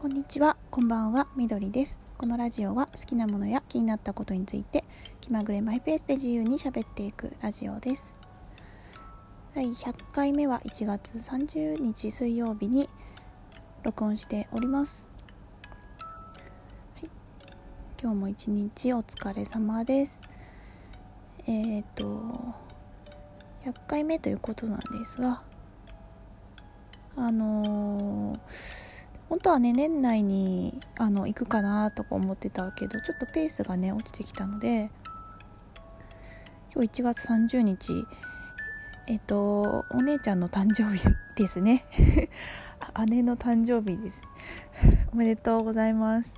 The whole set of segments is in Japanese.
こんにちは、こんばんは、みどりです。このラジオは好きなものや気になったことについて気まぐれマイペースで自由に喋っていくラジオです。第100回目は1月30日水曜日に録音しております。はい、今日も一日お疲れ様です。えっ、ー、と100回目ということなんですがあのー本当はね年内にあの行くかなとか思ってたけどちょっとペースがね落ちてきたので今日1月30日えっとお姉ちゃんの誕生日ですね。姉の誕生日です。おめでとうございます。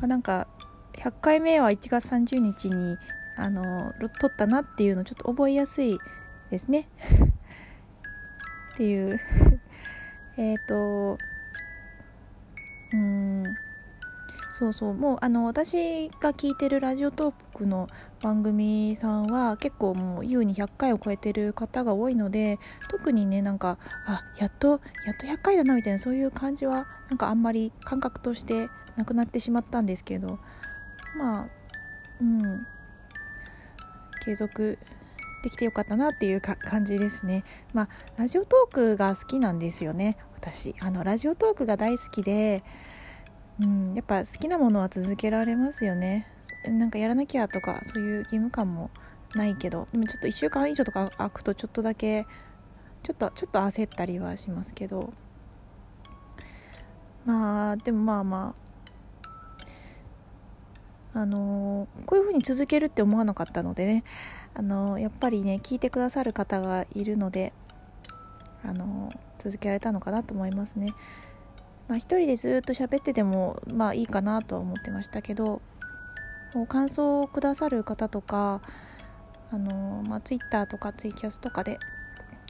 あなんか100回目は1月30日にあの撮ったなっていうのちょっと覚えやすいですね。っていう。えっとうん。そうそう。もうあの私が聞いてるラジオトークの番組さんは結構もう優に100回を超えてる方が多いので特にねなんかあやっとやっと100回だなみたいなそういう感じはなんかあんまり感覚としてなくなってしまったんですけどまあうん。継続できてよかったなっていう感じですね。まあラジオトークが好きなんですよね。私あのラジオトークが大好きでうんやっぱ好きなものは続けられますよね。なんかやらなきゃとかそういう義務感もないけどでもちょっと1週間以上とか空くとちょっとだけちょっとちょっと焦ったりはしますけど。まあでもまあまああのこういうふうに続けるって思わなかったのでねあのやっぱりね聞いてくださる方がいるのであの続けられたのかなと思いますね。まあ、一人でずっと喋っててもまあいいかなとは思ってましたけど感想をくださる方とかあの、まあ、Twitter とかツイキャスとかで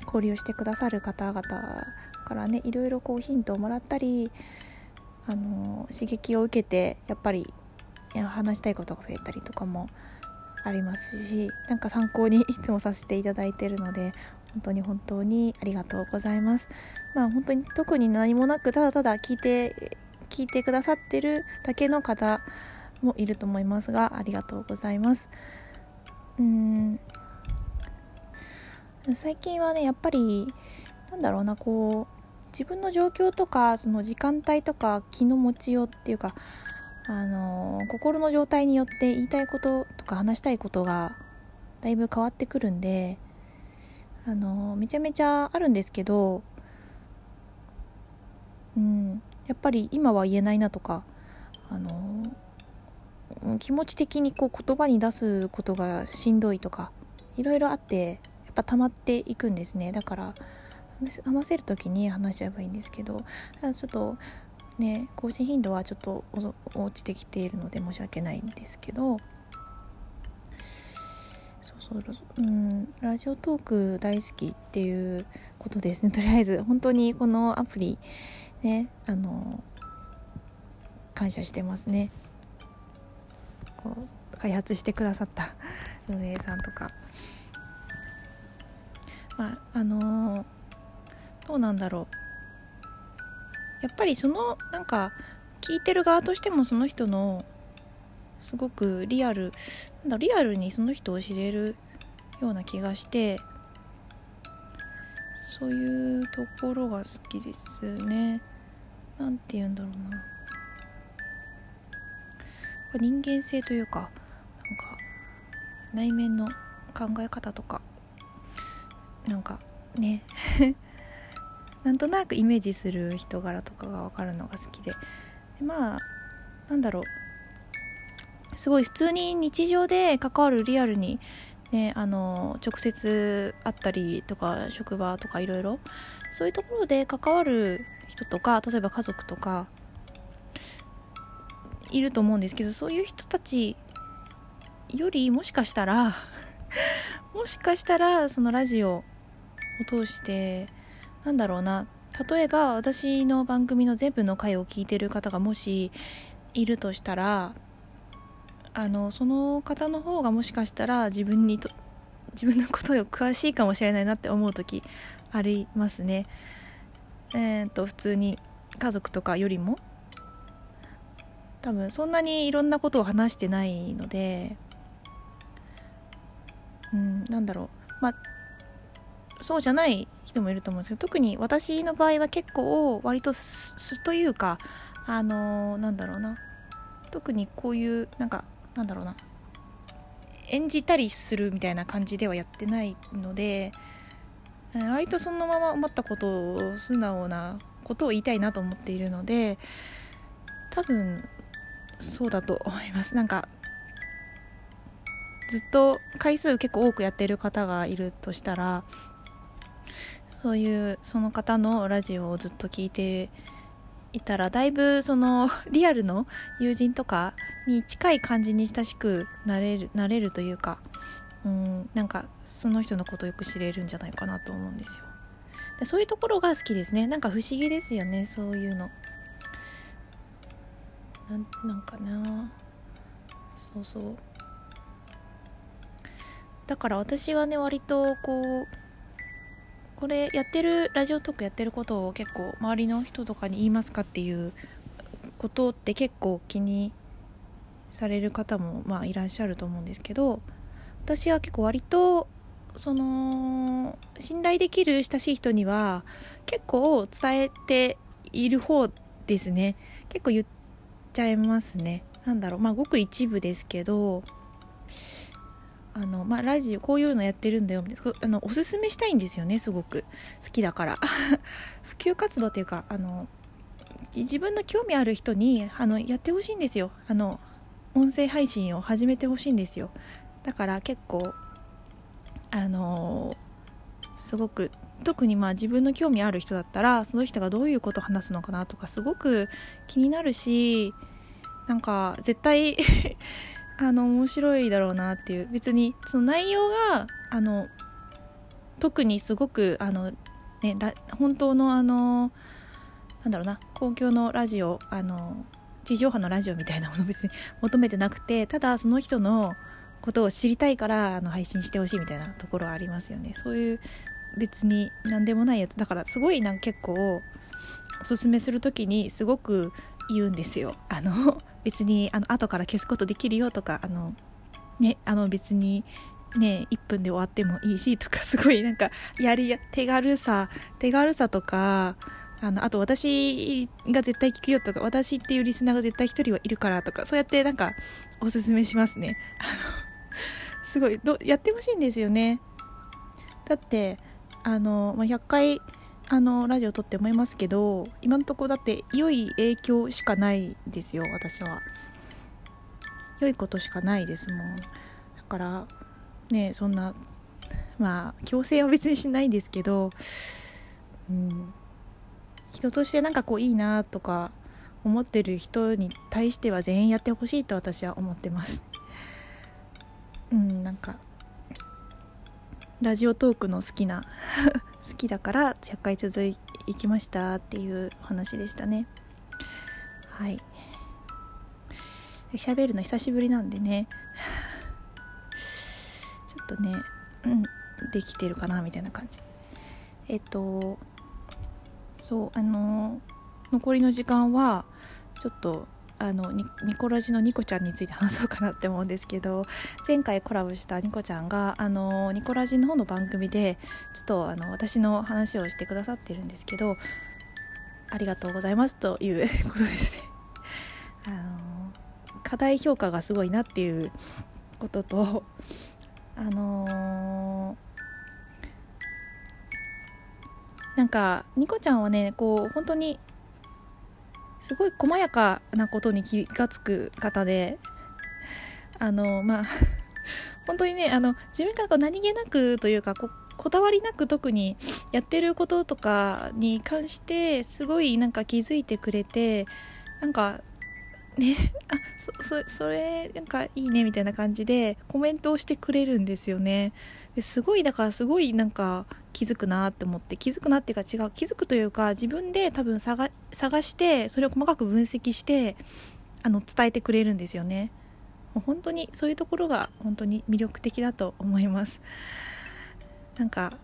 交流してくださる方々からねいろいろこうヒントをもらったりあの刺激を受けてやっぱり話したいことが増えたりとかもありますしなんか参考にいつもさせていただいてるので本当に本当にありがとうございます。まあ本当に特に何もなくただただ聞いて聞いてくださってるだけの方もいると思いますがありがとうございます。うん。最近はねやっぱりなんだろうなこう自分の状況とかその時間帯とか気の持ちようっていうかあの心の状態によって言いたいこととか話したいことがだいぶ変わってくるんであのめちゃめちゃあるんですけどうんやっぱり今は言えないなとかあの気持ち的にこう言葉に出すことがしんどいとかいろいろあってやっぱ溜まっていくんですね。だから話せる時に話しちゃえばいいんですけどちょっとね更新頻度はちょっと落ちてきているので申し訳ないんですけど。そうそううんラジオトーク大好きっていうことですね。とりあえず本当にこのアプリねあの感謝してますね。こう開発してくださった 運営さんとか。まああのどうなんだろう。やっぱりそのなんか聞いてる側としてもその人のすごくリアルなんだリアルにその人を知れるような気がしてそういうところが好きですね。なんて言うんだろうな。人間性というかなんか内面の考え方とかなんかね。なんとなくイメージする人柄とかが分かるのが好きで。でまあなんだろう。すごい普通に日常で関わるリアルにねあの直接会ったりとか職場とかいろいろそういうところで関わる人とか例えば家族とかいると思うんですけどそういう人たちよりもしかしたら もしかしたらそのラジオを通してなんだろうな。例えば私の番組の全部の回を聞いてる方がもしいるとしたらあのその方の方がもしかしたら自分にと自分のことを詳しいかもしれないなって思う時ありますね。えーと、普通に家族とかよりも。多分そんなにいろんなことを話してないのでうんなんだろう。まあそうじゃない人もいると思うんですけど特に私の場合は結構割と素というかあのー、なんだろうな。特にこういうなんかなんだろうな。演じたりするみたいな感じではやってないので割とそのまま思ったことを素直なことを言いたいなと思っているので多分そうだと思います。なんかずっと回数結構多くやってる方がいるとしたらそういうその方のラジオをずっと聞いていたらだいぶそのリアルの友人とかに近い感じに親しくなれるなれるというかうんなんかその人のことをよく知れるんじゃないかなと思うんですよ。でそういうところが好きですね。なんか不思議ですよねそういうの。ななんかな。そうそう。だから私はね割とこうこれやってるラジオトークやってることを結構周りの人とかに言いますかっていうことって結構気にされる方もまあいらっしゃると思うんですけど私は結構割とその信頼できる親しい人には結構伝えている方ですね。結構言っちゃいますね。なんだろう。まあごく一部ですけどあの、まあ、ラジオこういうのやってるんだよあのおすすめしたいんですよねすごく。好きだから。普及活動っていうかあの自分の興味ある人にあのやってほしいんですよ。あの音声配信を始めてほしいんですよ。だから結構あのすごく特にまあ自分の興味ある人だったらその人がどういうことを話すのかなとかすごく気になるしなんか絶対 あの面白いだろうなっていう。別にその内容があの特にすごくあの、ね、本当のあのなんだろうな公共のラジオあの地上波のラジオみたいなもの別に求めてなくてただその人のことを知りたいからあの配信してほしいみたいなところはありますよね。そういう別に何でもないやつ。だからすごいなんか結構おすすめする時にすごく言うんですよ。あの別にあの後から消すことできるよとかあのねあの別にね1分で終わってもいいしとか すごいなんかやりや手軽さ手軽さとかあのあと私が絶対聞くよとか私っていうリスナーが絶対1人はいるからとかそうやってなんかおすすめしますね。あのすごいどやってほしいんですよね。だってあの、まあ、100回あのラジオ撮って思いますけど今のところだって良い影響しかないですよ私は。良いことしかないですもん。だからねそんなまあ強制は別にしないんですけどうん。人としてなんかこういいなとか思ってる人に対しては全員やってほしいと私は思ってます。うんなんかラジオトークの好きな好きだから100回続いきましたっていう話でしたね。はい。喋るの久しぶりなんでね。ちょっとねうんできてるかなみたいな感じ。えっとそうあの残りの時間はちょっとあのニコラジのニコちゃんについて話そうかなって思うんですけど前回コラボしたニコちゃんがあのニコラジの方の番組でちょっとあの私の話をしてくださってるんですけどありがとうございますということですね。あの課題評価がすごいなっていうこととあのー、なんかニコちゃんはねこう本当にすごい細やかなことに気が付く方であのまあ本当にねあの自分がこう何気なくというかここだわりなく特にやってることとかに関してすごいなんか気づいてくれてなんかねあそそそれなんかいいねみたいな感じでコメントをしてくれるんですよね。ですごいだからすごいなんか気づくなって思って気づくなっていうか違う気づくというか自分で多分探してそれを細かく分析してあの伝えてくれるんですよね。もう本当にそういうところが本当に魅力的だと思います。なんか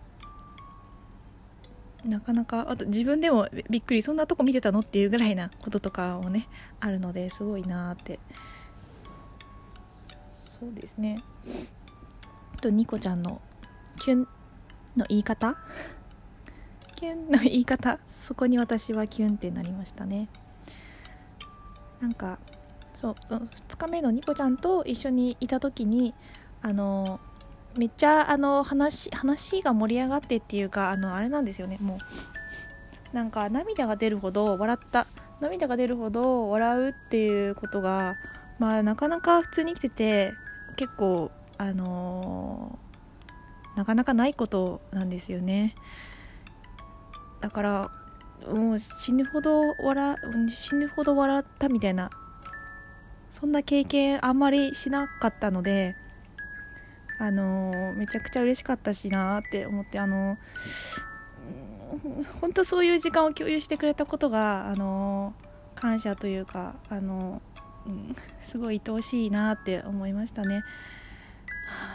なかなかあと自分でもびっくりそんなとこ見てたのっていうぐらいなこととかもねあるのですごいなって。そうですね。とニコちゃんのキュンの言い方？キュンの言い方？そこに私はキュンってなりましたね。なんかそうそ2日目のニコちゃんと一緒にいた時にあのめっちゃあの話話が盛り上がってっていうかあのあれなんですよね。もうなんか涙が出るほど笑った。涙が出るほど笑うっていうことがまあなかなか普通に生きてて結構あのー、なかなかないことなんですよねだからもう死ぬほど笑死ぬほど笑ったみたいなそんな経験あんまりしなかったのであのめちゃくちゃ嬉しかったしなって思ってあの本当そういう時間を共有してくれたことがあの感謝というかあの、うん、すごい愛おしいなって思いましたね。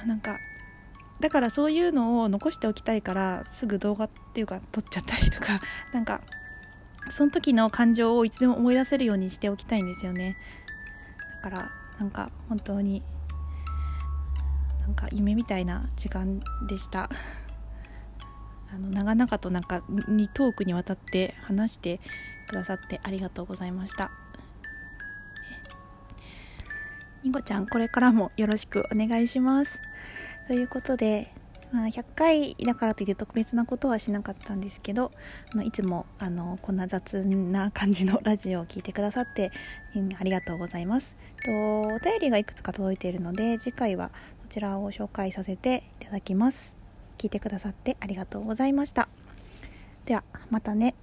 あ、なんかだからそういうのを残しておきたいからすぐ動画っていうか撮っちゃったりとか なんかその時の感情をいつでも思い出せるようにしておきたいんですよね。だからなんか本当になんか夢みたいな時間でした。あの長々となんかにトークにわたって話してくださってありがとうございました。ニコちゃんこれからもよろしくお願いします。ということで、まあ、100回だからといって特別なことはしなかったんですけどいつもあのこんな雑な感じのラジオを聴いてくださって、うん、ありがとうございます。とお便りがいくつか届いているので次回はそちらを紹介させていただきます。聞いてくださってありがとうございました。ではまたね。